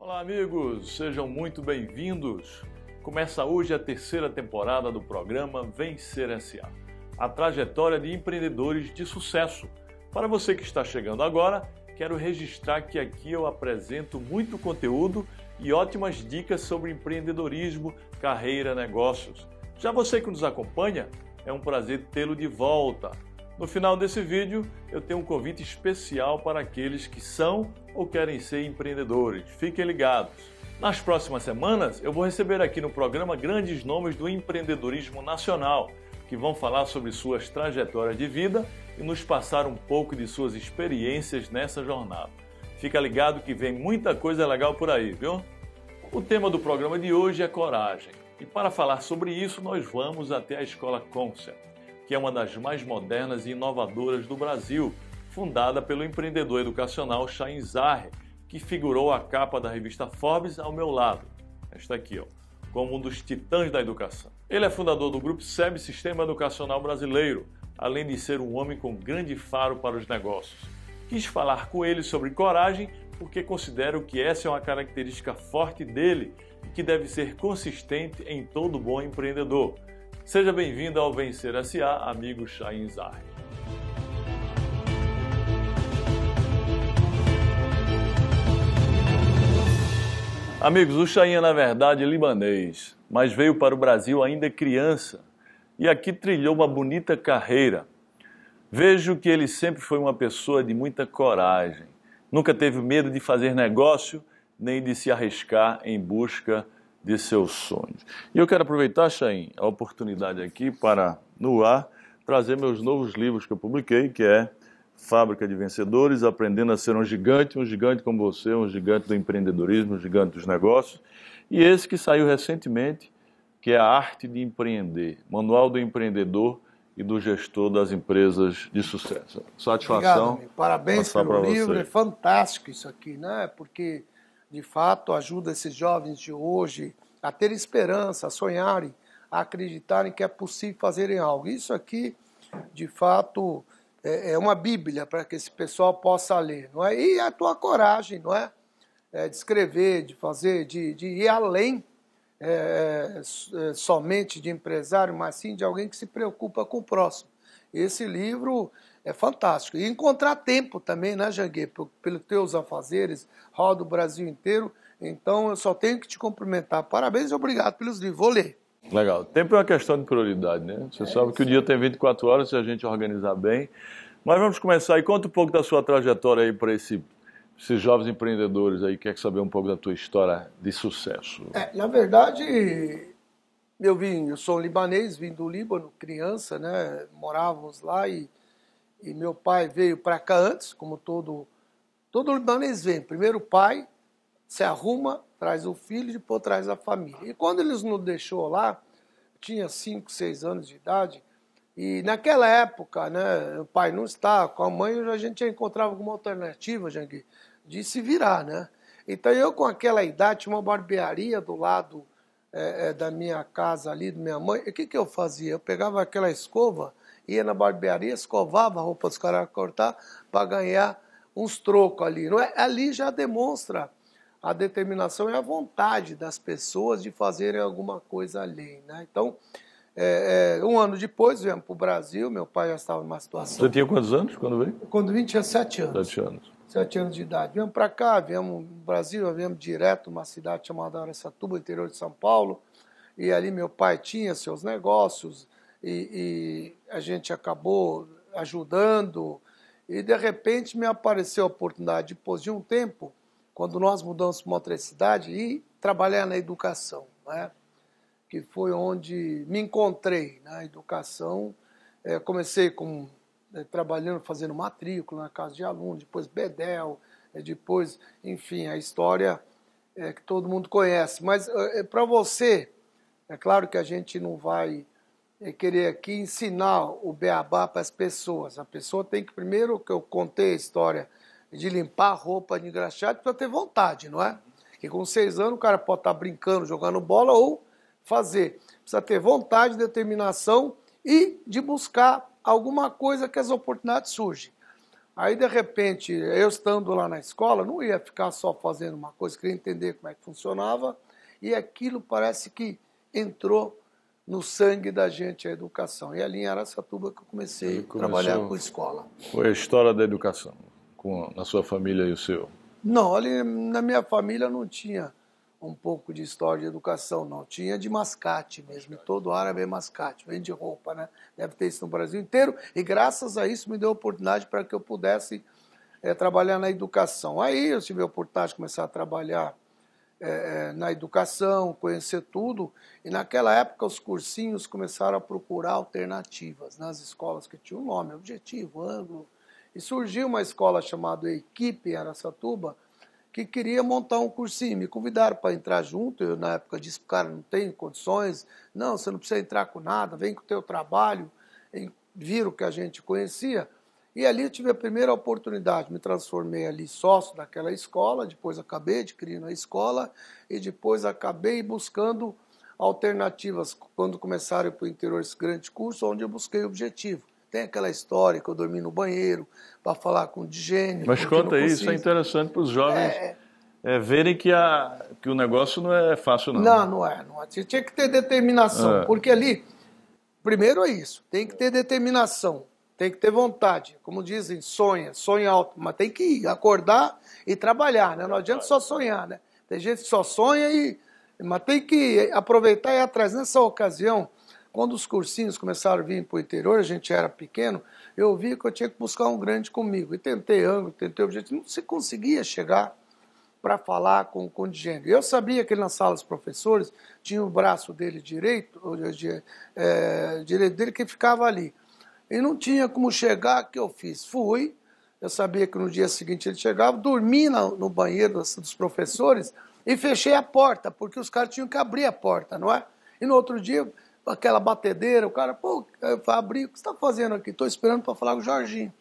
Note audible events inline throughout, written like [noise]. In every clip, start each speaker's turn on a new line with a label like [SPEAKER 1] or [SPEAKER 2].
[SPEAKER 1] Olá, amigos, sejam muito bem-vindos. Começa hoje a terceira temporada do programa Vencer SA a trajetória de empreendedores de sucesso. Para você que está chegando agora, quero registrar que aqui eu apresento muito conteúdo e ótimas dicas sobre empreendedorismo, carreira, negócios. Já você que nos acompanha, é um prazer tê-lo de volta. No final desse vídeo, eu tenho um convite especial para aqueles que são ou querem ser empreendedores. Fiquem ligados. Nas próximas semanas, eu vou receber aqui no programa grandes nomes do empreendedorismo nacional que vão falar sobre suas trajetórias de vida e nos passar um pouco de suas experiências nessa jornada. Fica ligado que vem muita coisa legal por aí, viu? O tema do programa de hoje é coragem. E para falar sobre isso, nós vamos até a Escola Concept, que é uma das mais modernas e inovadoras do Brasil, fundada pelo empreendedor educacional Shain Zahre, que figurou a capa da revista Forbes ao meu lado. Esta aqui, ó, como um dos titãs da educação. Ele é fundador do grupo SEB Sistema Educacional Brasileiro, além de ser um homem com grande faro para os negócios. Quis falar com ele sobre coragem porque considero que essa é uma característica forte dele e que deve ser consistente em todo bom empreendedor. Seja bem-vindo ao Vencer SA, amigo Shain Zahri. Amigos, o Shain é na verdade libanês, mas veio para o Brasil ainda criança e aqui trilhou uma bonita carreira. Vejo que ele sempre foi uma pessoa de muita coragem. Nunca teve medo de fazer negócio nem de se arriscar em busca de seus sonhos. E eu quero aproveitar, Chain, a oportunidade aqui para, no ar, trazer meus novos livros que eu publiquei, que é Fábrica de Vencedores, aprendendo a ser um gigante, um gigante como você, um gigante do empreendedorismo, um gigante dos negócios. E esse que saiu recentemente, que é a arte de empreender, Manual do Empreendedor e do Gestor das Empresas de Sucesso. Satisfação.
[SPEAKER 2] Obrigado, Parabéns pelo livro, você. é fantástico isso aqui, né? Porque de fato ajuda esses jovens de hoje a ter esperança, a sonharem, a acreditarem que é possível fazerem algo. Isso aqui, de fato, é, é uma Bíblia para que esse pessoal possa ler, não é? E a tua coragem, não é? é de escrever, de fazer, de, de ir além é, é, somente de empresário, mas sim de alguém que se preocupa com o próximo. Esse livro é fantástico. E encontrar tempo também, né, Janguê? Pelos teus afazeres, roda o Brasil inteiro. Então eu só tenho que te cumprimentar. Parabéns e obrigado pelos livros. Vou ler.
[SPEAKER 1] Legal. Tempo é uma questão de prioridade, né? Você é sabe que o dia tem 24 horas se a gente organizar bem. Mas vamos começar e conta um pouco da sua trajetória aí para esse, esses jovens empreendedores aí. Quer saber um pouco da tua história de sucesso?
[SPEAKER 2] É, na verdade, eu vim, eu sou libanês, vim do Líbano, criança, né? Morávamos lá e, e meu pai veio para cá antes, como todo todo libanês vem. Primeiro o pai se arruma, traz o filho, depois traz a família. E quando eles nos deixou lá, tinha 5, 6 anos de idade, e naquela época, né, o pai não está, com a mãe a gente já encontrava alguma alternativa, Jangui, de se virar, né? Então eu com aquela idade tinha uma barbearia do lado é, é, da minha casa ali, da minha mãe. E o que, que eu fazia? Eu pegava aquela escova, ia na barbearia, escovava a roupa dos caras cortar para ganhar uns trocos ali. Não é? Ali já demonstra a determinação e a vontade das pessoas de fazerem alguma coisa ali. Né? Então, é, é, um ano depois, viemos para o Brasil, meu pai já estava numa situação...
[SPEAKER 1] Você tinha quantos anos quando veio?
[SPEAKER 2] Quando vim tinha sete anos.
[SPEAKER 1] Sete anos.
[SPEAKER 2] Sete anos de idade. Viemos para cá, viemos no Brasil, viemos direto uma cidade chamada Aracatuba, interior de São Paulo, e ali meu pai tinha seus negócios, e, e a gente acabou ajudando, e de repente me apareceu a oportunidade, depois de um tempo, quando nós mudamos para uma outra cidade, e trabalhar na educação, né? que foi onde me encontrei na educação. É, comecei com é, trabalhando, fazendo matrícula na casa de alunos, depois Bedel, é, depois, enfim, a história é, que todo mundo conhece. Mas é, para você, é claro que a gente não vai é, querer aqui ensinar o beabá para as pessoas. A pessoa tem que, primeiro, que eu contei a história de limpar a roupa de engraxate, precisa ter vontade, não é? Que com seis anos o cara pode estar tá brincando, jogando bola ou fazer. Precisa ter vontade, determinação e de buscar alguma coisa que as oportunidades surgem. Aí, de repente, eu estando lá na escola, não ia ficar só fazendo uma coisa, queria entender como é que funcionava, e aquilo parece que entrou no sangue da gente a educação. E ali em Aracatuba que eu comecei a trabalhar com escola.
[SPEAKER 1] Foi a história da educação com, na sua família e o seu?
[SPEAKER 2] Não, ali na minha família não tinha um pouco de história de educação, não. Tinha de mascate mesmo. Todo árabe é mascate, vem de roupa, né? Deve ter isso no Brasil inteiro. E graças a isso me deu oportunidade para que eu pudesse é, trabalhar na educação. Aí eu tive a oportunidade de começar a trabalhar é, na educação, conhecer tudo. E naquela época os cursinhos começaram a procurar alternativas nas escolas que tinham nome, Objetivo, Ângulo. E surgiu uma escola chamada Equipe em Aracatuba, que queria montar um cursinho. Me convidaram para entrar junto. Eu, na época, disse: cara, não tenho condições. Não, você não precisa entrar com nada, vem com o teu trabalho. E viram que a gente conhecia. E ali eu tive a primeira oportunidade. Me transformei ali sócio daquela escola. Depois acabei adquirindo a escola. E depois acabei buscando alternativas quando começaram para o interior esse grande curso, onde eu busquei o objetivo. Tem aquela história que eu dormi no banheiro para falar com o digênio.
[SPEAKER 1] Mas conta isso, é interessante para os jovens é... É, verem que, a, que o negócio não é fácil, não.
[SPEAKER 2] Não, não é. Não é. Você tinha que ter determinação, é. porque ali, primeiro é isso, tem que ter determinação, tem que ter vontade. Como dizem, sonha, sonha alto, mas tem que acordar e trabalhar, né? Não adianta só sonhar, né? Tem gente que só sonha e. Mas tem que aproveitar e ir atrás. Nessa ocasião, quando os cursinhos começaram a vir para o interior, a gente era pequeno, eu vi que eu tinha que buscar um grande comigo. E tentei ângulo, tentei objetivo, não se conseguia chegar para falar com, o digênio. Eu sabia que ele na sala dos professores tinha o braço dele direito, é, direito dele que ficava ali. E não tinha como chegar, o que eu fiz? Fui, eu sabia que no dia seguinte ele chegava, dormi no, banheiro dos, professores e fechei a porta, porque os caras tinham que abrir a porta, não é? E no outro dia aquela batedeira, o cara, pô, Fabrício, o que você está fazendo aqui? Estou esperando para falar com o Jorginho.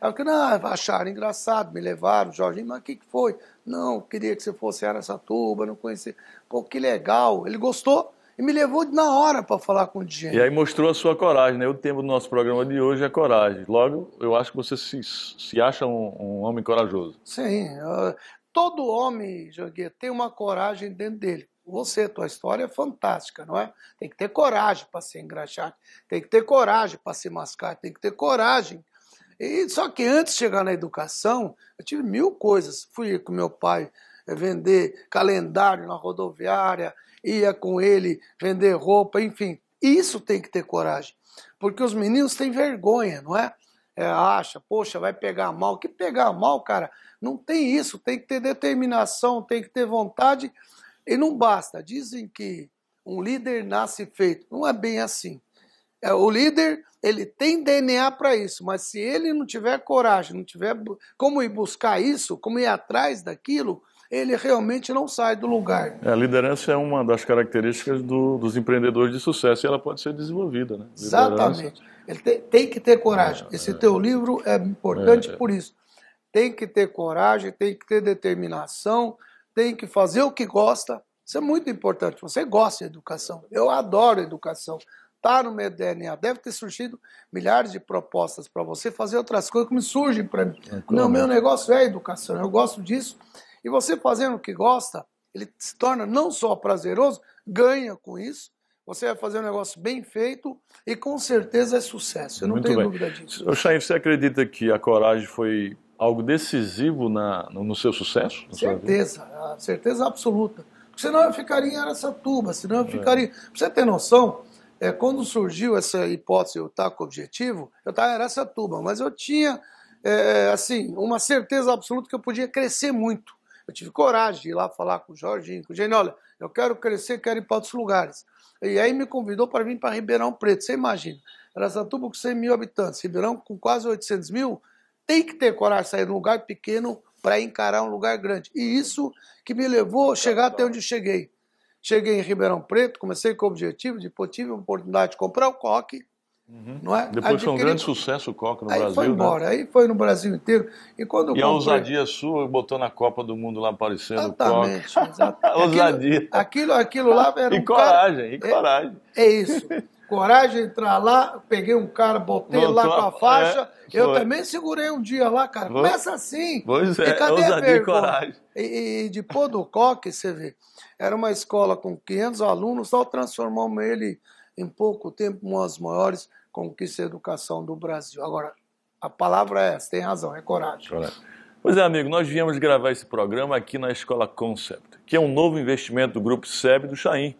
[SPEAKER 2] Aí eu não, acharam engraçado, me levaram, Jorginho, mas o que, que foi? Não, queria que você fosse Aracatuba, não conhecia. Pô, que legal. Ele gostou e me levou na hora para falar com o DJ.
[SPEAKER 1] E aí mostrou a sua coragem, né? O tema do nosso programa de hoje é coragem. Logo, eu acho que você se, se acha um, um homem corajoso.
[SPEAKER 2] Sim. Todo homem, Joguinha, tem uma coragem dentro dele você, tua história é fantástica, não é? Tem que ter coragem para ser engraxado, tem que ter coragem para se mascar, tem que ter coragem. E só que antes de chegar na educação, eu tive mil coisas. Fui com meu pai eh, vender calendário na rodoviária, ia com ele vender roupa, enfim. Isso tem que ter coragem, porque os meninos têm vergonha, não é? é acha, poxa, vai pegar mal. Que pegar mal, cara? Não tem isso. Tem que ter determinação, tem que ter vontade e não basta. Dizem que um líder nasce feito. Não é bem assim. É, o líder ele tem DNA para isso, mas se ele não tiver coragem, não tiver como ir buscar isso, como ir atrás daquilo, ele realmente não sai do lugar.
[SPEAKER 1] É, a liderança é uma das características do, dos empreendedores de sucesso e ela pode ser desenvolvida. Né?
[SPEAKER 2] Exatamente. Ele tem, tem, que ter coragem. É, Esse é, teu livro é importante é, por isso. Tem que ter coragem, tem que ter determinação, tem que fazer o que gosta. Isso é muito importante. Você gosta de educação. Eu adoro educação. Está no meu DNA. Deve ter surgido milhares de propostas para você fazer outras coisas que me surgem para mim. É Não, meu negócio é educação. Eu gosto disso. E você fazendo o que gosta, ele se torna não só prazeroso, ganha com isso. Você vai fazer um negócio bem feito e com certeza é sucesso. Eu não Muito tenho bem. dúvida disso.
[SPEAKER 1] O Chain, você acredita que a coragem foi algo decisivo na, no, seu sucesso?
[SPEAKER 2] Certeza, certeza absoluta. Senão eu ficaria em Aracatuba, senão eu é. ficaria. Pra você ter noção, é, quando surgiu essa hipótese, eu estar com objetivo, eu estava em Aracatuba, mas eu tinha, é, assim, uma certeza absoluta que eu podia crescer muito. Eu tive coragem de ir lá falar com o Jorginho, com o Gênio, olha, eu quero crescer, quero ir para outros lugares. E aí me convidou para vir para Ribeirão Preto, você imagina. Aracatuba com 100 mil habitantes, Ribeirão com quase 800 mil, tem que ter coragem de sair de um lugar pequeno para encarar um lugar grande. E isso que me levou a chegar até onde cheguei. Cheguei em Ribeirão Preto, comecei com o objetivo, depois tive a oportunidade de comprar o coque.
[SPEAKER 1] Uhum. Não é? Depois Adquiri... foi um grande sucesso o coque no
[SPEAKER 2] aí
[SPEAKER 1] Brasil.
[SPEAKER 2] Foi né? embora, né? aí foi no Brasil inteiro.
[SPEAKER 1] E, quando e comprei... a ousadia sua botou na Copa do Mundo lá aparecendo
[SPEAKER 2] exatamente,
[SPEAKER 1] o coque.
[SPEAKER 2] Exatamente. [laughs] ousadia. Aquilo, aquilo, lá era
[SPEAKER 1] e um coragem, cara... e coragem.
[SPEAKER 2] É, é isso. coragem de entrar lá, peguei um cara, botei lá com a faixa. É, eu também segurei um dia lá, cara. Começa assim.
[SPEAKER 1] Pois é, e cadê a vergonha? coragem.
[SPEAKER 2] E, e de pôr do coque, você vê, era uma escola com 500 alunos, só transformamos ele em pouco tempo uma das maiores conquistas de educação do Brasil. Agora, a palavra é essa, tem razão, é coragem.
[SPEAKER 1] Pois é, amigo, nós viemos gravar esse programa aqui na Escola Concept, que é um novo investimento do Grupo SEB do Chaim,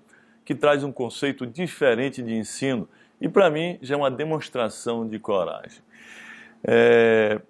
[SPEAKER 1] que traz um conceito diferente de ensino e, para mim, já é uma demonstração de coragem. É...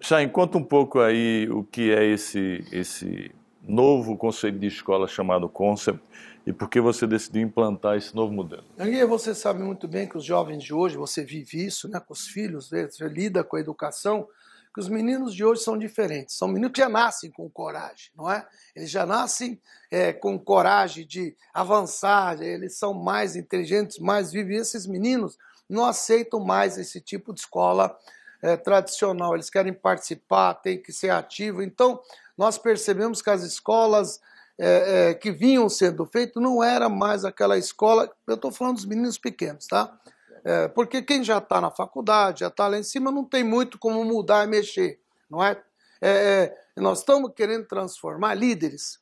[SPEAKER 1] Chaim, conta um pouco aí o que é esse, esse novo conceito de escola chamado Concept e por que você decidiu implantar esse novo modelo?
[SPEAKER 2] Aí você sabe muito bem que os jovens de hoje, você vive isso né, com os filhos, você lida com a educação, que os meninos de hoje são diferentes. São meninos que já nascem com coragem, não é? Eles já nascem é, com coragem de avançar, eles são mais inteligentes, mais vivos. E esses meninos não aceitam mais esse tipo de escola é, tradicional. Eles querem participar, têm que ser ativo. Então, nós percebemos que as escolas é, é, que vinham sendo feitas não era mais aquela escola. Eu estou falando dos meninos pequenos, tá? É, porque quem já está na faculdade, já está lá em cima, não tem muito como mudar e mexer, não é? é, é nós estamos querendo transformar líderes.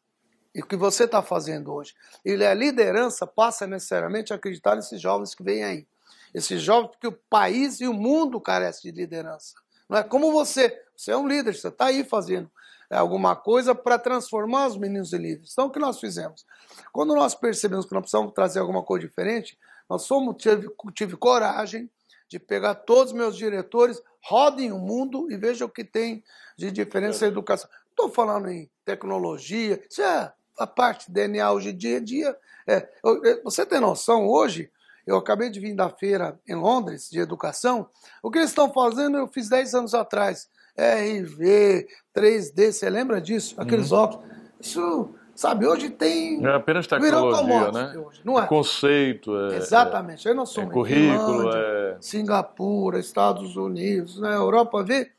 [SPEAKER 2] E o que você está fazendo hoje? E a liderança passa necessariamente a acreditar nesses jovens que vêm aí. Esses jovens, porque o país e o mundo carecem de liderança. Não é como você. Você é um líder, você está aí fazendo alguma coisa para transformar os meninos em líderes. Então, o que nós fizemos? Quando nós percebemos que nós precisamos trazer alguma coisa diferente, nós fomos, tive, tive coragem de pegar todos os meus diretores, rodem o mundo e vejam o que tem de diferença na educação. Estou falando em tecnologia, isso é a parte DNA hoje dia a dia. É, você tem noção, hoje, eu acabei de vir da feira em Londres de educação, o que eles estão fazendo eu fiz 10 anos atrás. RV, 3D, você lembra disso? Aqueles uhum. óculos. Isso, sabe, hoje tem.
[SPEAKER 1] É apenas tecnologia, né? Hoje, não é? Conceito. É,
[SPEAKER 2] Exatamente. Aí nós somos
[SPEAKER 1] é currículo, é...
[SPEAKER 2] Singapura, Estados Unidos, né, Europa, vê.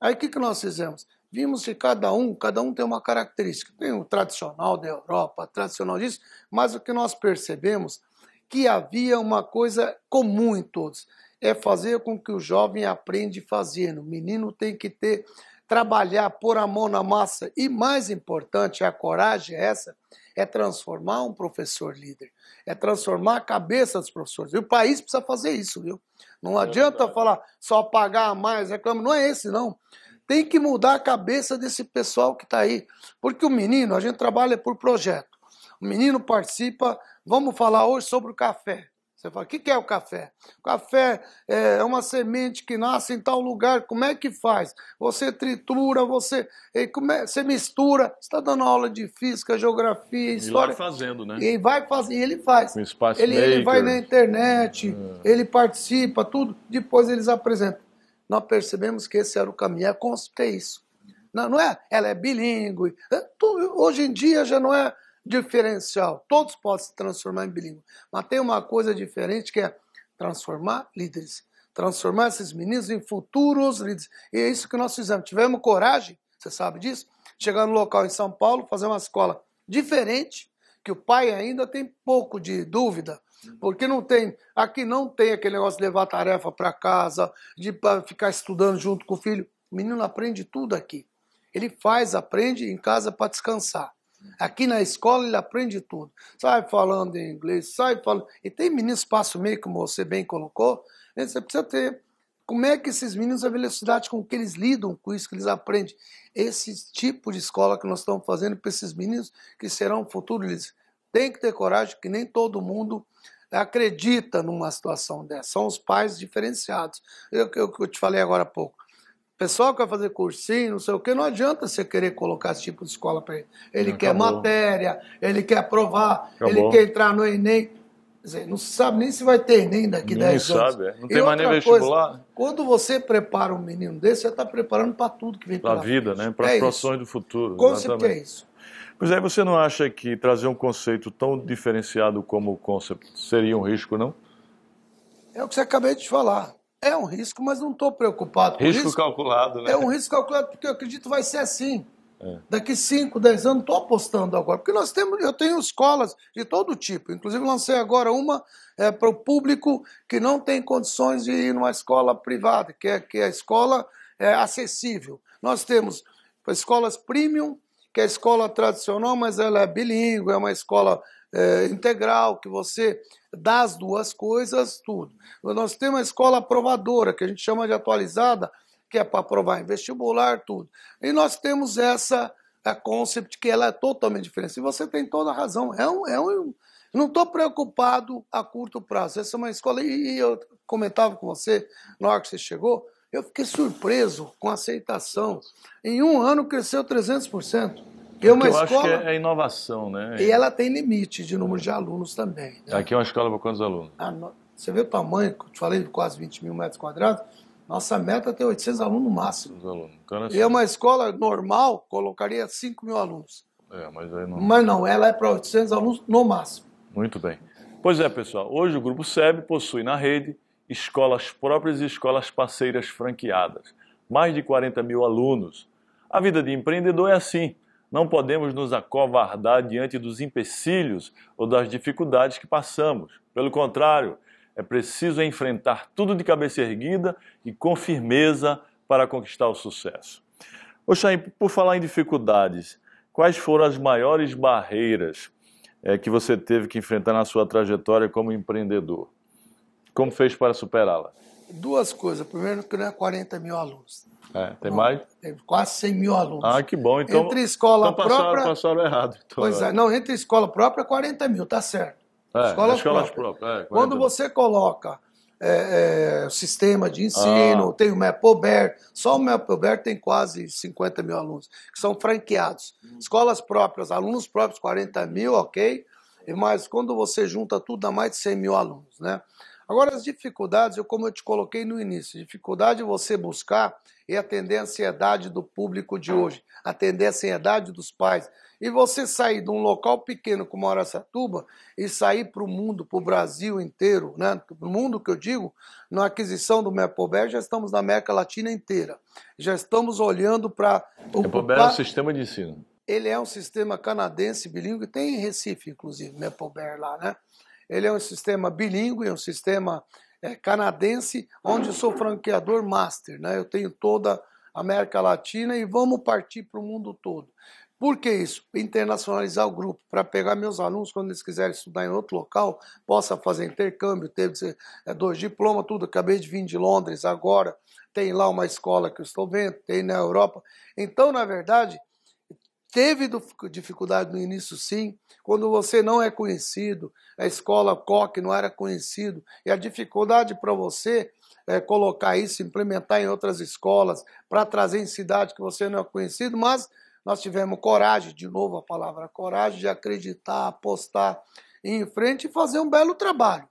[SPEAKER 2] Aí o que, que nós fizemos? Vimos que cada um, cada um tem uma característica. Tem o tradicional da Europa, tradicional disso, mas o que nós percebemos que havia uma coisa comum em todos é fazer com que o jovem aprenda fazendo. O menino tem que ter trabalhar, pôr a mão na massa e mais importante, a coragem é essa, é transformar um professor líder, é transformar a cabeça dos professores. E o país precisa fazer isso, viu? Não adianta falar só pagar mais, reclama, não é esse não. Tem que mudar a cabeça desse pessoal que está aí. Porque o menino, a gente trabalha por projeto. O menino participa, vamos falar hoje sobre o café. Você fala, o que é o café? O café é uma semente que nasce em tal lugar, como é que faz? Você tritura, você, você mistura, você está dando aula de física, geografia, história.
[SPEAKER 1] E vai fazendo, né?
[SPEAKER 2] E vai fazer, ele faz.
[SPEAKER 1] Com espaço
[SPEAKER 2] ele, ele vai na internet, é. ele participa, tudo, depois eles apresentam. Nós percebemos que esse era o caminho, é, é isso. Não, não é? Ela é bilíngue. É, hoje em dia já não é diferencial. Todos podem se transformar em bilíngue. Mas tem uma coisa diferente que é transformar líderes. Transformar esses meninos em futuros líderes. E é isso que nós fizemos. Tivemos coragem, você sabe disso? Chegar no local em São Paulo, fazer uma escola diferente, que o pai ainda tem pouco de dúvida. Porque não tem, aqui não tem aquele negócio de levar tarefa para casa, de ficar estudando junto com o filho. O menino aprende tudo aqui. Ele faz, aprende em casa para descansar. Aqui na escola ele aprende tudo. Sai falando em inglês, sai falando. E tem meninos espaço meio, como você bem colocou. Você precisa ter. Como é que esses meninos, a velocidade com que eles lidam com isso, que eles aprendem? Esse tipo de escola que nós estamos fazendo para esses meninos que serão futuros, eles têm que ter coragem, que nem todo mundo acredita numa situação dessa. São os pais diferenciados. Eu, eu, eu te falei agora há pouco. Pessoal que vai fazer cursinho, não sei o que, não adianta você querer colocar esse tipo de escola para ele. Ele quer matéria, ele quer aprovar, Acabou. ele quer entrar no Enem. Quer dizer, não sabe nem se vai ter Enem daqui Ninguém 10 anos.
[SPEAKER 1] sabe, é. não tem mais nem vestibular. Coisa,
[SPEAKER 2] quando você prepara um menino desse, você está preparando para tudo que vem pela
[SPEAKER 1] Para a vida,
[SPEAKER 2] frente.
[SPEAKER 1] né? para as é profissões do futuro.
[SPEAKER 2] Com certeza é isso.
[SPEAKER 1] Pois aí, você não acha que trazer um conceito tão diferenciado como o concept seria um risco, não?
[SPEAKER 2] É o que você acabei de falar. É um risco, mas não estou preocupado com
[SPEAKER 1] risco. Risco calculado, né?
[SPEAKER 2] É um risco calculado porque eu acredito que vai ser assim. É. Daqui 5, 10 anos, estou apostando agora. Porque nós temos, eu tenho escolas de todo tipo. Inclusive, lancei agora uma é, para o público que não tem condições de ir numa escola privada, que é, que é a escola é, acessível. Nós temos escolas premium, que é a escola tradicional, mas ela é bilíngue, é uma escola é, integral, que você dá as duas coisas, tudo. Nós temos a escola aprovadora, que a gente chama de atualizada, que é para aprovar em vestibular, tudo. E nós temos essa a concept que ela é totalmente diferente. E você tem toda a razão. É um, é um, não estou preocupado a curto prazo. Essa é uma escola. E eu comentava com você na hora que você chegou, eu fiquei surpreso com a aceitação. Em um ano cresceu 300%.
[SPEAKER 1] E é uma eu escola... acho que é inovação, né?
[SPEAKER 2] E ela tem limite de número de alunos também.
[SPEAKER 1] Né? Aqui é uma escola para quantos alunos?
[SPEAKER 2] Ah, você vê o tamanho, eu te falei de quase 20 mil metros quadrados. Nossa meta é ter 800 alunos no máximo. Alunos. Então, assim... E uma escola normal, colocaria 5 mil alunos.
[SPEAKER 1] É, mas, não...
[SPEAKER 2] mas não, ela é para 800 alunos no máximo.
[SPEAKER 1] Muito bem. Pois é, pessoal, hoje o Grupo SEB possui na rede escolas próprias e escolas parceiras franqueadas. Mais de 40 mil alunos. A vida de empreendedor é assim. Não podemos nos acovardar diante dos empecilhos ou das dificuldades que passamos. Pelo contrário, é preciso enfrentar tudo de cabeça erguida e com firmeza para conquistar o sucesso. Oxaim, por falar em dificuldades, quais foram as maiores barreiras é, que você teve que enfrentar na sua trajetória como empreendedor? Como fez para superá-la?
[SPEAKER 2] Duas coisas. Primeiro, que não é 40 mil alunos.
[SPEAKER 1] É, tem mais?
[SPEAKER 2] Tem quase 100 mil alunos.
[SPEAKER 1] Ah, que bom. Então,
[SPEAKER 2] entre escola
[SPEAKER 1] então passaram,
[SPEAKER 2] própria...
[SPEAKER 1] passaram errado. Então,
[SPEAKER 2] pois é, não, entre escola própria, 40 mil, tá certo.
[SPEAKER 1] É, escolas, escolas próprias. próprias. É,
[SPEAKER 2] Quando você coloca é, é, sistema de ensino, ah. tem o Mapober, só o Mapober tem quase 50 mil alunos, que são franqueados. Hum. Escolas próprias, alunos próprios, 40 mil, ok? Mas quando você junta tudo, dá mais de 100 mil alunos, né? Agora, as dificuldades, eu, como eu te coloquei no início, dificuldade é você buscar e atender a ansiedade do público de hoje, atender a ansiedade dos pais. E você sair de um local pequeno como Araçatuba e sair para o mundo, para o Brasil inteiro, né? para o mundo que eu digo, na aquisição do Mepober, já estamos na América Latina inteira. Já estamos olhando para...
[SPEAKER 1] O Mepober é um sistema de ensino.
[SPEAKER 2] Ele é um sistema canadense bilíngue, tem em Recife, inclusive, Mepober lá, né? Ele é um sistema bilíngue, é um sistema é, canadense, onde sou franqueador master. Né? Eu tenho toda a América Latina e vamos partir para o mundo todo. Por que isso? Internacionalizar o grupo, para pegar meus alunos, quando eles quiserem estudar em outro local, possa fazer intercâmbio, teve é, dois diplomas, tudo. Acabei de vir de Londres agora, tem lá uma escola que eu estou vendo, tem na Europa. Então, na verdade, Teve dificuldade no início, sim. Quando você não é conhecido, a escola COC não era conhecido, e a dificuldade para você é, colocar isso, implementar em outras escolas, para trazer em cidade que você não é conhecido, mas nós tivemos coragem, de novo a palavra coragem, de acreditar, apostar em frente e fazer um belo trabalho.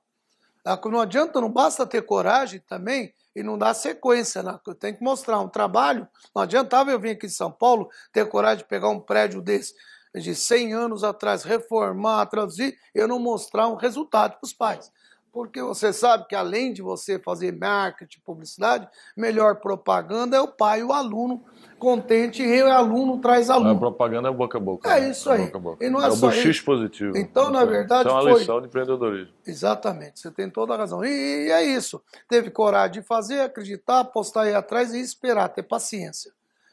[SPEAKER 2] Ah, não adianta, não basta ter coragem também e não dá sequência. Né? Eu tenho que mostrar um trabalho. Não adiantava eu vir aqui de São Paulo, ter coragem de pegar um prédio desse de 100 anos atrás, reformar, traduzir, eu não mostrar um resultado para os pais. Porque você sabe que além de você fazer marketing, publicidade, melhor propaganda é o pai o aluno contente e o aluno traz aluno.
[SPEAKER 1] A propaganda é boca a boca.
[SPEAKER 2] É né? isso aí. É, boca boca.
[SPEAKER 1] E não é, é só o positivo.
[SPEAKER 2] Então, na verdade,
[SPEAKER 1] Isso é uma
[SPEAKER 2] foi...
[SPEAKER 1] lição de empreendedorismo.
[SPEAKER 2] Exatamente, você tem toda a razão. E, e é isso. Teve coragem de fazer, acreditar, apostar aí atrás e esperar, ter paciência.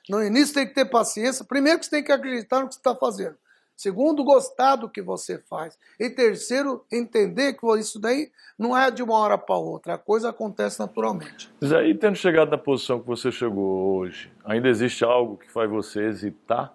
[SPEAKER 2] No início tem que ter paciência. Primeiro que você tem que acreditar no que você está fazendo. Segundo, gostar do que você faz. E terceiro, entender que isso daí não é de uma hora para outra. A coisa acontece naturalmente.
[SPEAKER 1] Mas aí, tendo chegado na posição que você chegou hoje, ainda existe algo que faz você hesitar?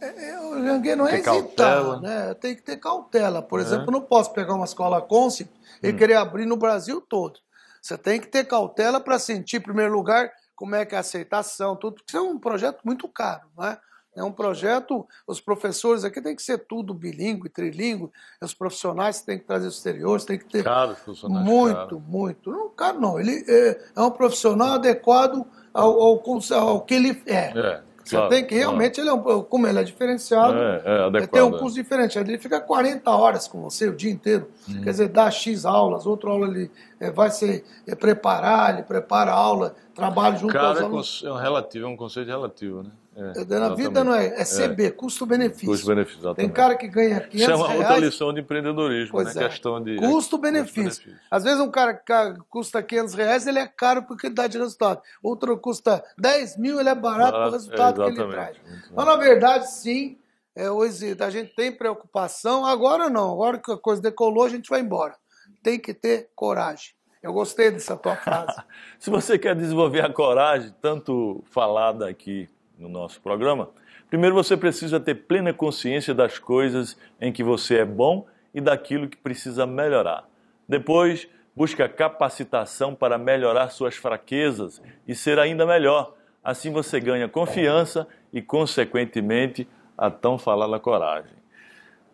[SPEAKER 2] É, é o não é hesitar, cautela. né? Tem que ter cautela. Por é. exemplo, não posso pegar uma escola Concept e hum. querer abrir no Brasil todo. Você tem que ter cautela para sentir, em primeiro lugar, como é que é a aceitação, tudo, porque isso é um projeto muito caro, né? É um projeto, os professores aqui tem que ser tudo bilíngue, trilíngue, os profissionais têm que trazer exteriores, tem que ter.
[SPEAKER 1] Caro, funcionário.
[SPEAKER 2] Muito, caro. muito. Não, caro não. Ele é, é um profissional adequado ao, ao, ao, que ele é. é Você claro, tem que realmente, claro. ele é um, como ele é diferenciado,
[SPEAKER 1] é, é adequado,
[SPEAKER 2] tem um custo diferente. Ele fica 40 horas com você o dia inteiro. Hum. Quer dizer, dá X aulas, outra aula ele é, vai se preparar, ele prepara a aula, trabalho junto
[SPEAKER 1] Cara, aos alunos. é um relativo, é um conceito relativo, né?
[SPEAKER 2] É, na vida não é, é CB, é. custo-benefício.
[SPEAKER 1] Custo-benefício,
[SPEAKER 2] exatamente. Tem cara que ganha 500
[SPEAKER 1] Isso é uma
[SPEAKER 2] reais,
[SPEAKER 1] outra lição de empreendedorismo,
[SPEAKER 2] pois
[SPEAKER 1] né?
[SPEAKER 2] É.
[SPEAKER 1] Questão de...
[SPEAKER 2] Custo-benefício. Às vezes um cara que custa 500 reais, ele é caro porque ele dá de resultado. Outro custa 10 mil, ele é barato, pelo resultado que ele traz. Mas, na verdade, sim, é, hoje a gente tem preocupação. Agora não, agora que a coisa decolou, a gente vai embora. Tem que ter coragem. Eu gostei dessa tua frase. [laughs]
[SPEAKER 1] Se você quer desenvolver a coragem, tanto falada aqui no nosso programa, primeiro você precisa ter plena consciência das coisas em que você é bom e daquilo que precisa melhorar. Depois, busca capacitação para melhorar suas fraquezas e ser ainda melhor. Assim você ganha confiança e, consequentemente, a tão falada coragem.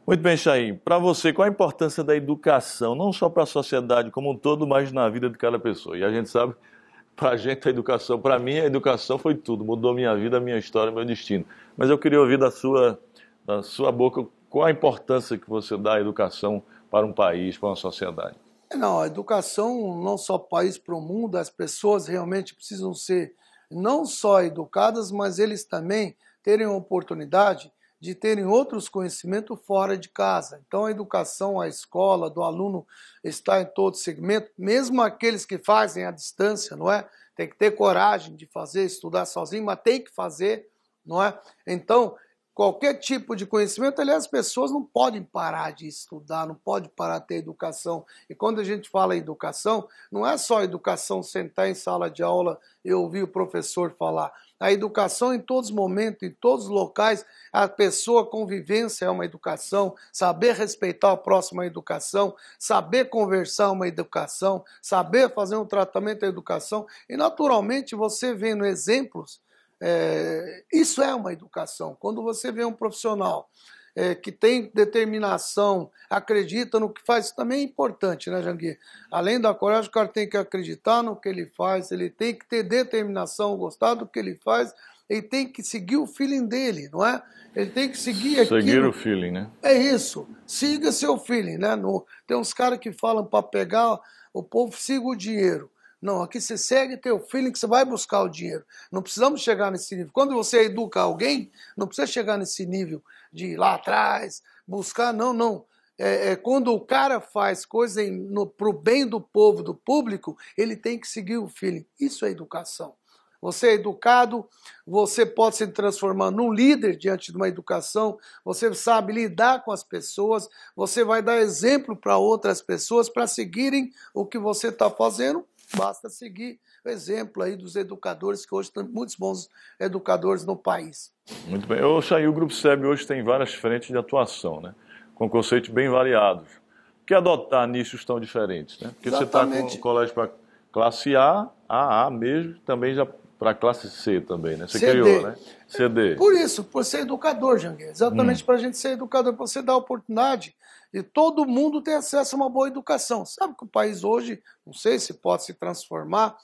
[SPEAKER 1] Muito bem, Chaim. Para você, qual a importância da educação, não só para a sociedade como um todo, mas na vida de cada pessoa? E a gente sabe, para a gente, a educação, para mim, a educação foi tudo, mudou minha vida, minha história, meu destino. Mas eu queria ouvir da sua, da sua boca qual a importância que você dá à educação para um país, para uma sociedade.
[SPEAKER 2] Não, a educação, não só para o país, para o mundo, as pessoas realmente precisam ser não só educadas, mas eles também terem a oportunidade de terem outros conhecimentos fora de casa. Então, a educação, a escola do aluno está em todo segmento, mesmo aqueles que fazem à distância, não é? Tem que ter coragem de fazer, estudar sozinho, mas tem que fazer, não é? Então, qualquer tipo de conhecimento, aliás, as pessoas não podem parar de estudar, não podem parar de ter educação. E quando a gente fala em educação, não é só educação sentar em sala de aula e ouvir o professor falar. A educação em todos os momentos, em todos os locais, a pessoa, a convivência é uma educação, saber respeitar o próximo é uma educação, saber conversar é uma educação, saber fazer um tratamento é educação. E naturalmente você vendo exemplos é, isso é uma educação. Quando você vê um profissional é, que tem determinação, acredita no que faz, isso também é importante, né, Janguir? Além da coragem, o cara tem que acreditar no que ele faz, ele tem que ter determinação, gostar do que ele faz, ele tem que seguir o feeling dele, não é? Ele tem que seguir aquilo.
[SPEAKER 1] Seguir o feeling, né?
[SPEAKER 2] É isso. Siga seu feeling, né? No, tem uns caras que falam para pegar o povo, siga o dinheiro. Não, aqui você segue teu feeling que você vai buscar o dinheiro. Não precisamos chegar nesse nível. Quando você educa alguém, não precisa chegar nesse nível de ir lá atrás, buscar, não, não. É, é, quando o cara faz coisa para o bem do povo, do público, ele tem que seguir o feeling. Isso é educação. Você é educado, você pode se transformar num líder diante de uma educação, você sabe lidar com as pessoas, você vai dar exemplo para outras pessoas para seguirem o que você está fazendo Basta seguir o exemplo aí dos educadores, que hoje tem muitos bons educadores no país.
[SPEAKER 1] Muito bem. Eu saí, o Grupo SEB hoje tem várias frentes de atuação, né? com conceitos bem variados. Que adotar nichos tão diferentes? Né? Porque Exatamente. você está com o colégio para classe A, AA mesmo, também já para classe C também, né? Você CD. criou, né? CD.
[SPEAKER 2] Por isso, por ser educador, Janguê. Exatamente hum. para a gente ser educador, para você dar oportunidade e todo mundo ter acesso a uma boa educação. Sabe que o país hoje, não sei se pode se transformar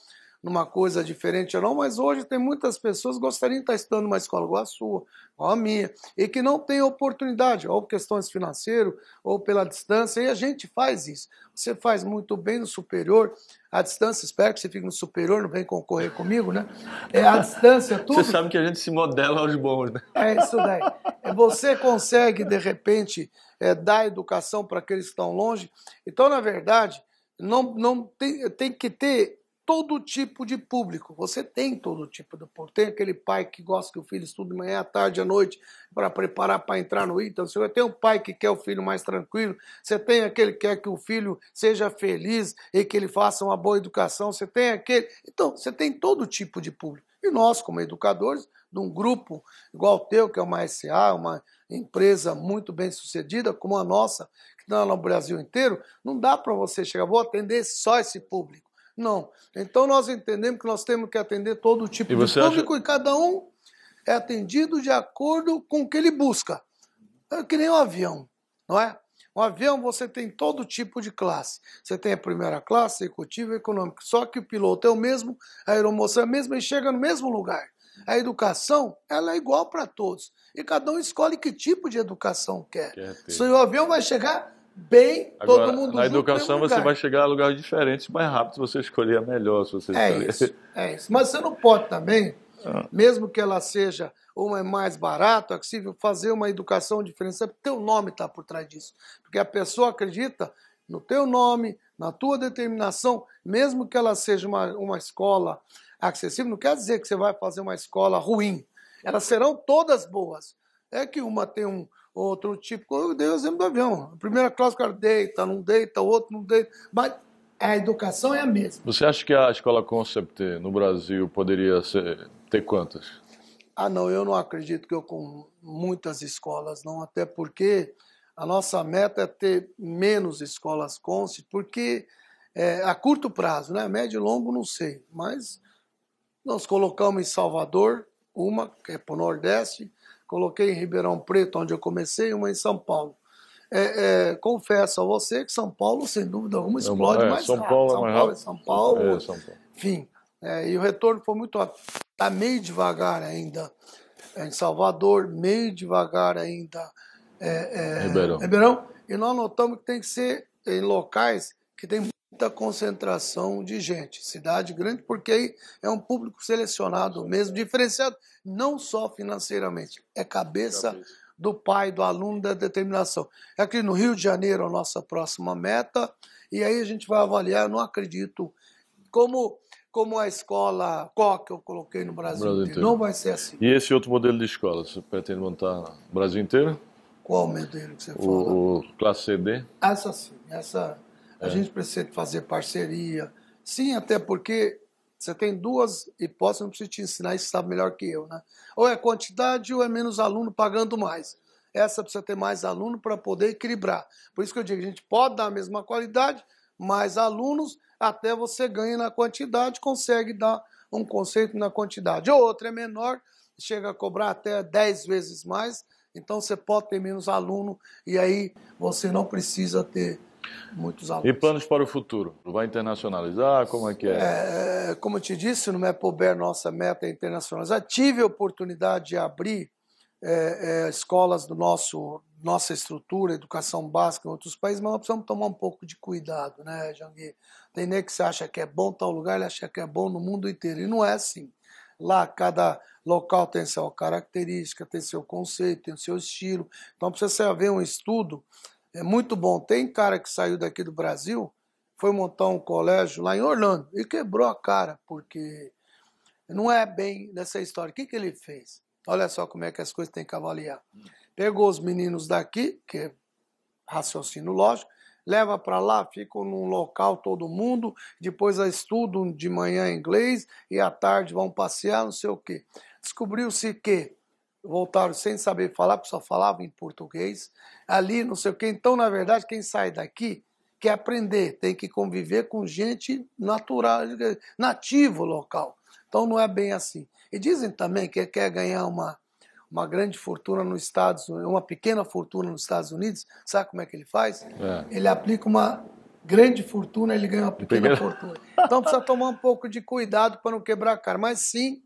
[SPEAKER 2] numa coisa diferente ou não, mas hoje tem muitas pessoas que gostariam de estar estudando uma escola igual a sua, igual a minha, e que não tem oportunidade, ou questões financeiras, ou pela distância, e a gente faz isso. Você faz muito bem no superior, a distância, espero que você fique no superior, não vem concorrer comigo, né? É a distância, [laughs] tudo.
[SPEAKER 1] Você sabe que a gente se modela aos bons, né?
[SPEAKER 2] É isso daí. É, você consegue, de repente, é, dar educação para aqueles que estão longe. Então, na verdade, não, não tem, tem que ter todo tipo de público. Você tem todo tipo de público. Tem aquele pai que gosta que o filho estude de manhã, à tarde, à noite, para preparar para entrar no ITA. Você tem um pai que quer o filho mais tranquilo. Você tem aquele que quer que o filho seja feliz e que ele faça uma boa educação. Você tem aquele. Então, você tem todo tipo de público. E nós, como educadores, de um grupo igual o teu, que é uma SA, uma empresa muito bem sucedida, como a nossa, que está no Brasil inteiro, não dá para você chegar, vou atender só esse público. Não. Então nós entendemos que nós temos que atender todo tipo de público acha... e cada um é atendido de acordo com o que ele busca. É que nem um avião, não é? Um avião você tem todo tipo de classe. Você tem a primeira classe, executiva e econômica. Só que o piloto é o mesmo, a aeromoça é a mesma e chega no mesmo lugar. A educação ela é igual para todos. E cada um escolhe que tipo de educação quer. quer Se o avião vai chegar bem, Agora, todo mundo
[SPEAKER 1] Na educação você vai chegar a lugares diferentes mais rápido se você escolher a melhor. Se você
[SPEAKER 2] é
[SPEAKER 1] escolher.
[SPEAKER 2] isso, é isso. Mas você não pode também Ah. Mesmo que ela seja uma é mais barata, é possível fazer uma educação diferenciada, teu nome está por trás disso. Porque a pessoa acredita no teu nome, na tua determinação, mesmo que ela seja uma, uma escola acessível, não quer dizer que você vai fazer uma escola ruim. Elas serão todas boas. É que uma tem um outro tipo. Eu dei o exemplo do avião. A primeira classe o cara deita, não deita, o outro não deita. Mas a educação é a mesma.
[SPEAKER 1] Você acha que a escola Concept no Brasil poderia ser, ter quantas?
[SPEAKER 2] Ah, não, eu não acredito que eu com muitas escolas, não, até porque a nossa meta é ter menos escolas Concept, porque é, a curto prazo, né? Médio e longo, não sei, mas nós colocamos em Salvador uma, que é para o Nordeste, coloquei em Ribeirão Preto, onde eu comecei, uma em São Paulo. É, é, confesso a você que São Paulo, sem dúvida alguma, explode é, mais
[SPEAKER 1] São rápido. Paulo,
[SPEAKER 2] São,
[SPEAKER 1] é
[SPEAKER 2] Paulo, São Paulo,
[SPEAKER 1] é, São Paulo.
[SPEAKER 2] Enfim, é, e o retorno foi muito rápido. Está meio devagar ainda em Salvador, meio devagar ainda é,
[SPEAKER 1] Ribeirão.
[SPEAKER 2] Ribeirão. E nós notamos que tem que ser em locais que tem muita concentração de gente. Cidade grande, porque aí é um público selecionado mesmo, diferenciado, não só financeiramente, é cabeça, cabeça. do pai, do aluno, da determinação. É aqui no Rio de Janeiro a nossa próxima meta, e aí a gente vai avaliar, eu não acredito, como como a escola qual que eu coloquei no Brasil, Brasil inteiro. Não vai ser assim.
[SPEAKER 1] E esse outro modelo de escola, você pretende montar no Brasil inteiro?
[SPEAKER 2] Qual modelo que você
[SPEAKER 1] fala? O, o classe CD?
[SPEAKER 2] Essa sim, essa a é. gente precisa fazer parceria. Sim, até porque você tem duas hipóteses, não preciso te ensinar, isso sabe melhor que eu, né? Ou é quantidade ou é menos aluno pagando mais. Essa precisa ter mais aluno para poder equilibrar. Por isso que eu digo, a gente pode dar a mesma qualidade, mais alunos, até você ganha na quantidade, consegue dar um conceito na quantidade. Ou outra é menor, chega a cobrar até 10 vezes mais, então você pode ter menos aluno e aí você não precisa ter muitos alunos.
[SPEAKER 1] E planos para o futuro? Vai internacionalizar? Como é que
[SPEAKER 2] é? é como eu te disse, no Mepober nossa meta é internacionalizar. Tive a oportunidade de abrir é, é, escolas do nosso nossa estrutura, educação básica em outros países, mas nós precisamos tomar um pouco de cuidado, né, Janguir? Tem nem que você acha que é bom tal lugar, ele acha que é bom no mundo inteiro. E não é assim. Lá, cada local tem sua característica, tem seu conceito, tem seu estilo. Então precisa haver um estudo é muito bom. Tem cara que saiu daqui do Brasil, foi montar um colégio lá em Orlando e quebrou a cara, porque não é bem nessa história. O que, que ele fez? Olha só como é que as coisas têm que avaliar. Pegou os meninos daqui, que é raciocínio lógico, leva para lá, ficam num local todo mundo, depois estudam de manhã inglês e à tarde vão passear, não sei o quê. Descobriu-se que voltaram sem saber falar, porque só falavam em português, ali, não sei o quê. Então, na verdade, quem sai daqui quer aprender, tem que conviver com gente natural, nativo local. Então, não é bem assim. E dizem também que quer ganhar uma, uma grande fortuna nos Estados Unidos, uma pequena fortuna nos Estados Unidos, sabe como é que ele faz? É. Ele aplica uma grande fortuna, ele ganha uma pequena Primeiro... fortuna. Então precisa tomar um pouco de cuidado para não quebrar a cara. Mas sim,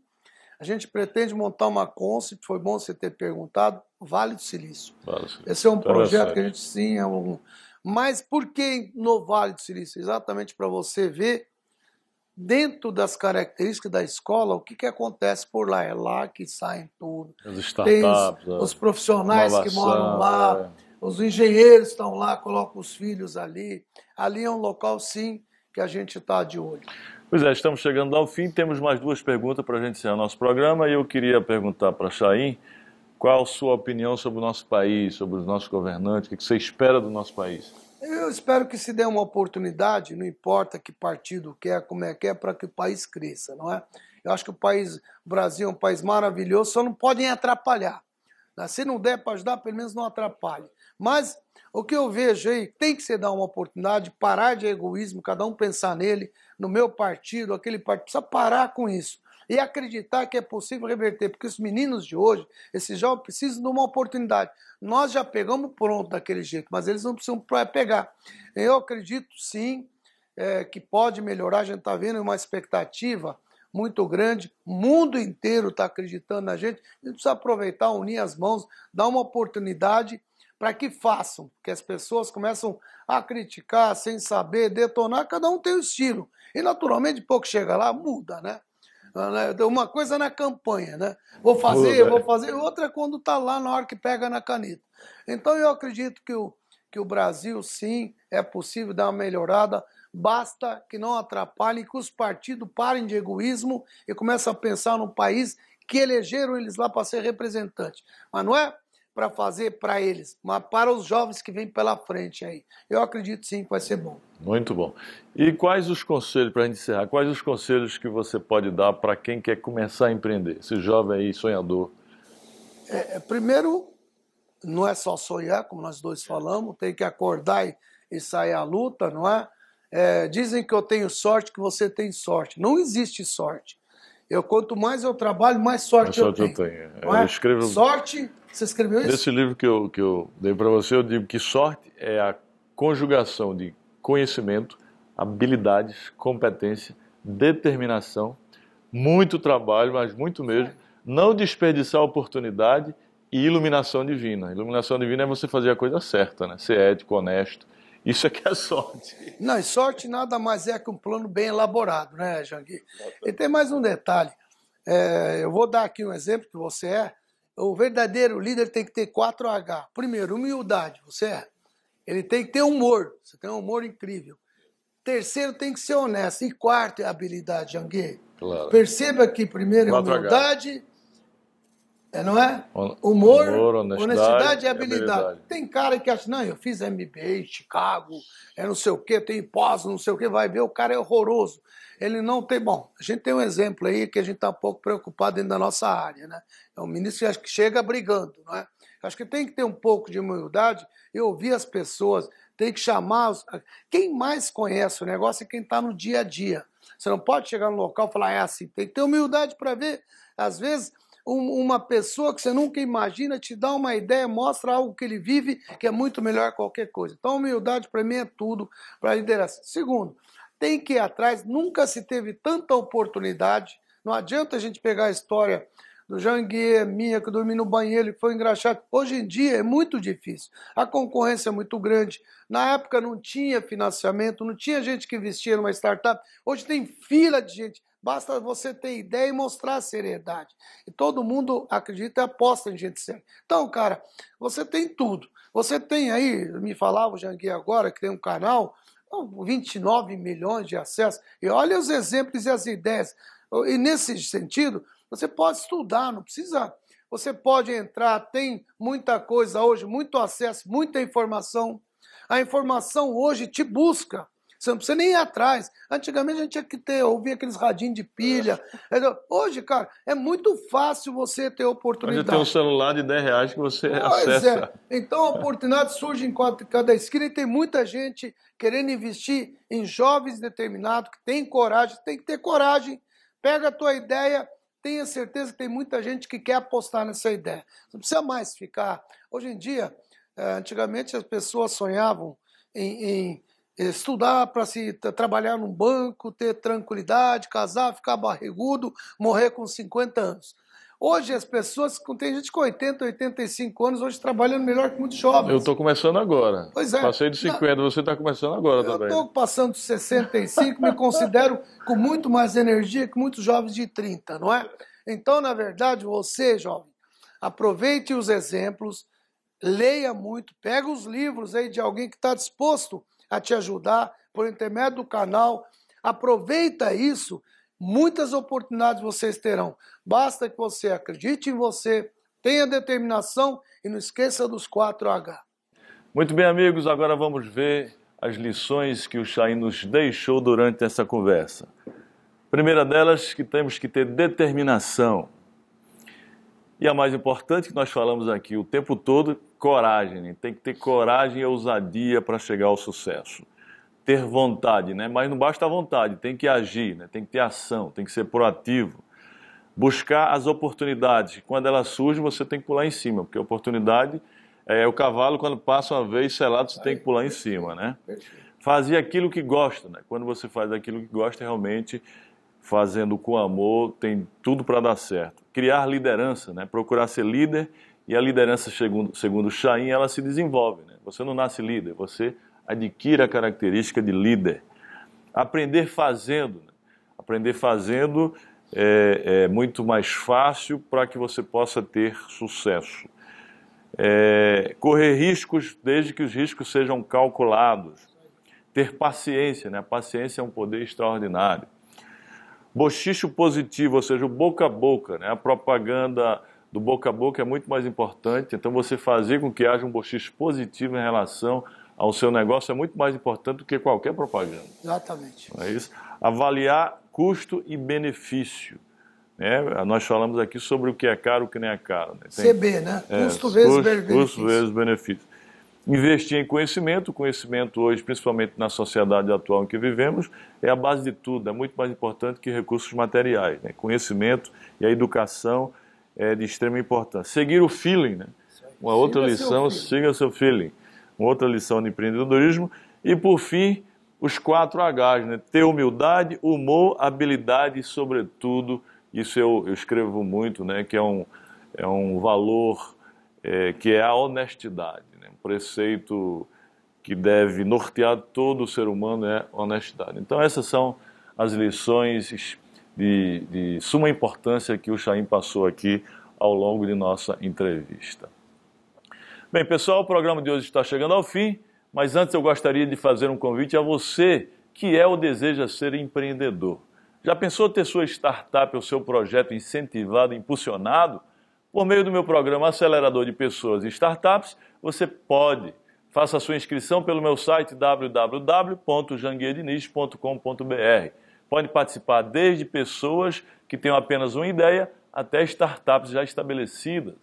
[SPEAKER 2] a gente pretende montar uma concept, foi bom você ter perguntado, Vale do Silício. Vale. Esse é um projeto que a gente sim é um. Mas por que no Vale do Silício? Exatamente para você ver dentro das características da escola o que, que acontece por lá. É lá que saem tudo.
[SPEAKER 1] As
[SPEAKER 2] Tem os, profissionais que moram lá, é. os engenheiros estão lá, colocam os filhos ali. Ali é um local, sim, que a gente está de olho.
[SPEAKER 1] Pois é, estamos chegando ao fim. Temos mais duas perguntas para a gente encerrar nosso programa. E eu queria perguntar para a Chaim qual a sua opinião sobre o nosso país, sobre os nossos governantes, o que você espera do nosso país?
[SPEAKER 2] Eu espero que se dê uma oportunidade, não importa que partido quer, como é que é, para que o país cresça, não é? Eu acho que o país, o Brasil é um país maravilhoso, só não podem atrapalhar. Né? Se não der para ajudar, pelo menos não atrapalhe. Mas o que eu vejo aí, tem que se dar uma oportunidade, parar de egoísmo, cada um pensar nele, no meu partido, aquele partido, precisa parar com isso. E acreditar que é possível reverter, porque os meninos de hoje, esses jovens, precisam de uma oportunidade. Nós já pegamos pronto daquele jeito, mas eles não precisam pegar. Eu acredito sim é, que pode melhorar, a gente está vendo uma expectativa muito grande, o mundo inteiro está acreditando na gente, a gente precisa aproveitar, unir as mãos, dar uma oportunidade para que façam, que as pessoas começam a criticar sem saber, detonar, cada um tem o um estilo. E naturalmente, pouco chega lá, muda, né? Né? Uma coisa na campanha, né? Vou fazer, vou fazer, outra é quando está lá na hora que pega na caneta. Então eu acredito que o, que o Brasil, sim, é possível dar uma melhorada, basta que não atrapalhem, que os partidos parem de egoísmo e comecem a pensar no país que elegeram eles lá para ser representante. Mas não é para fazer para eles, mas para os jovens que vêm pela frente aí. Eu acredito sim que vai ser bom.
[SPEAKER 1] Muito bom. E quais os conselhos, para a gente encerrar, quais os conselhos que você pode dar para quem quer começar a empreender, esse jovem aí sonhador?
[SPEAKER 2] É, é, primeiro, não é só sonhar, como nós dois falamos, tem que acordar e, e sair à luta, não é? é? Dizem que eu tenho sorte, que você tem sorte. Não existe sorte. Eu, quanto mais eu trabalho, mais sorte, mais sorte eu tenho. Eu, tenho. É? eu escrevo... Sorte você escreveu isso?
[SPEAKER 1] Nesse livro que eu, que eu dei para você, eu digo que sorte é a conjugação de conhecimento, habilidades, competência, determinação, muito trabalho, mas muito mesmo, não desperdiçar a oportunidade e iluminação divina. Iluminação divina é você fazer a coisa certa, né? ser ético, honesto. Isso é que é sorte.
[SPEAKER 2] Não, e sorte nada mais é que um plano bem elaborado, né, Janguir? E tem mais um detalhe. É, eu vou dar aqui um exemplo que você é o verdadeiro líder tem que ter 4H. Primeiro, humildade, você é. Ele tem que ter humor, você tem um humor incrível. Terceiro, tem que ser honesto. E quarto é habilidade, Janguê. Claro. Perceba que primeiro é humildade, é, não é? Humor, Humor honestidade, honestidade, e habilidade. habilidade. Tem cara que acha, não, eu fiz MBA, Chicago, é não sei o quê, tem pós, não sei o quê, vai ver, o cara é horroroso ele não tem. Bom, a gente tem um exemplo aí que a gente está um pouco preocupado dentro da nossa área, né? É um ministro que chega brigando, não é? Acho que tem que ter um pouco de humildade e ouvir as pessoas, tem que chamar. Os... Quem mais conhece o negócio é quem está no dia a dia. Você não pode chegar no local e falar, é assim, tem que ter humildade para ver. Às vezes, um, uma pessoa que você nunca imagina te dá uma ideia, mostra algo que ele vive que é muito melhor que qualquer coisa. Então, humildade para mim é tudo para liderança. Segundo, tem que ir atrás, nunca se teve tanta oportunidade. Não adianta a gente pegar a história do Janguier, minha, que dormi no banheiro, que foi engraxado. Hoje em dia é muito difícil. A concorrência é muito grande. Na época não tinha financiamento, não tinha gente que investia numa startup. Hoje tem fila de gente. Basta você ter ideia e mostrar seriedade. E todo mundo acredita e aposta em gente séria. Então, cara, você tem tudo. Você tem aí, me falava o Janguier agora, que tem um canal, 29 milhões de acessos. E olha os exemplos e as ideias. E nesse sentido, você pode estudar, não precisa. Você pode entrar, tem muita coisa hoje, muito acesso, muita informação. A informação hoje te busca. Você não precisa nem ir atrás. Antigamente a gente tinha que ter, ouvir aqueles radinhos de pilha. Hoje, cara, é muito fácil você ter oportunidade. Hoje
[SPEAKER 1] tem um celular de 10 reais que você pois acessa.
[SPEAKER 2] É. Então a oportunidade surge em cada esquina e tem muita gente querendo investir em jovens determinados que tem coragem. Tem que ter coragem. Pega a tua ideia, tenha certeza que tem muita gente que quer apostar nessa ideia. Não precisa mais ficar. Hoje em dia, eh, antigamente as pessoas sonhavam em, em estudar para se trabalhar num banco, ter tranquilidade, casar, ficar barrigudo, morrer com 50 anos. Hoje as pessoas, tem gente com 80, 85 anos, hoje trabalhando melhor que muitos jovens.
[SPEAKER 1] Eu estou começando agora. Pois é. Passei de 50, Na... você está começando agora
[SPEAKER 2] eu
[SPEAKER 1] também.
[SPEAKER 2] Eu estou passando de 65, me considero com muito mais energia que muitos jovens de 30, não é? Então, na verdade, você, jovem, aproveite os exemplos, leia muito, pega os livros aí de alguém que está disposto a te ajudar por intermédio do canal. Aproveita isso, muitas oportunidades vocês terão. Basta que você acredite em você, tenha determinação e não esqueça dos 4H.
[SPEAKER 1] Muito bem, amigos, agora vamos ver as lições que o Chay nos deixou durante essa conversa. Primeira delas, que temos que ter determinação. E a mais importante que nós falamos aqui o tempo todo, coragem. Tem que ter coragem e ousadia para chegar ao sucesso. Ter vontade, né? Mas não basta a vontade, tem que agir, né? Tem que ter ação, tem que ser proativo. Buscar as oportunidades. Quando elas surgem, você tem que pular em cima, porque a oportunidade é o cavalo quando passa uma vez selado, você tem que pular em cima, né? Fazer aquilo que gosta, né? Quando você faz aquilo que gosta, realmente fazendo com amor, tem tudo para dar certo. Criar liderança, né? Procurar ser líder e a liderança, segundo, segundo Chaim, ela se desenvolve. Né? Você não nasce líder, você adquire a característica de líder. Aprender fazendo. Né? Aprender fazendo é, é muito mais fácil para que você possa ter sucesso. É, correr riscos desde que os riscos sejam calculados. Ter paciência, né? A paciência é um poder extraordinário. Bochicho positivo, ou seja, o boca a boca, né? A propaganda do boca a boca é muito mais importante. Então, você fazer com que haja um bochicho positivo em relação ao seu negócio é muito mais importante do que qualquer propaganda.
[SPEAKER 2] Exatamente.
[SPEAKER 1] Não é isso? Avaliar custo e benefício. Né? Nós falamos aqui sobre o que é caro e o que não é caro. Né?
[SPEAKER 2] Tem, CB, né? É, custo vezes custo, benefício.
[SPEAKER 1] Custo vezes benefício. Investir em conhecimento, conhecimento hoje, principalmente na sociedade atual em que vivemos, é a base de tudo, é muito mais importante que recursos materiais. Né? Conhecimento e a educação é de extrema importância. Seguir o feeling, né? Uma outra siga lição, seu siga seu feeling. Uma outra lição de empreendedorismo. E por fim, os quatro H's, né? Ter humildade, humor, habilidade e, sobretudo, isso eu, eu escrevo muito, né? Que é um, é um valor é, que é a honestidade preceito que deve nortear todo o ser humano é honestidade. Então, essas são as lições de, de suma importância que o Chaim passou aqui ao longo de nossa entrevista. Bem, pessoal, o programa de hoje está chegando ao fim, mas antes eu gostaria de fazer um convite a você que é ou deseja ser empreendedor. Já pensou ter sua startup ou seu projeto incentivado, impulsionado? Por meio do meu programa Acelerador de Pessoas e Startups, você pode. Faça a sua inscrição pelo meu site www.janguediniz.com.br. Pode participar desde pessoas que tenham apenas uma ideia até startups já estabelecidas.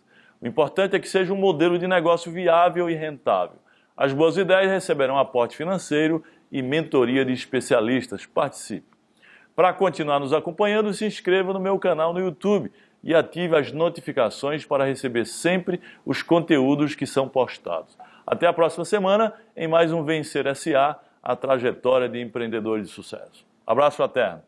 [SPEAKER 1] O importante é que seja um modelo de negócio viável e rentável. As boas ideias receberão aporte financeiro e mentoria de especialistas. Participe. Para continuar nos acompanhando, se inscreva no meu canal no YouTube e ative as notificações para receber sempre os conteúdos que são postados. Até a próxima semana em mais um Vencer SA, a trajetória de empreendedores de sucesso. Abraço fraterno.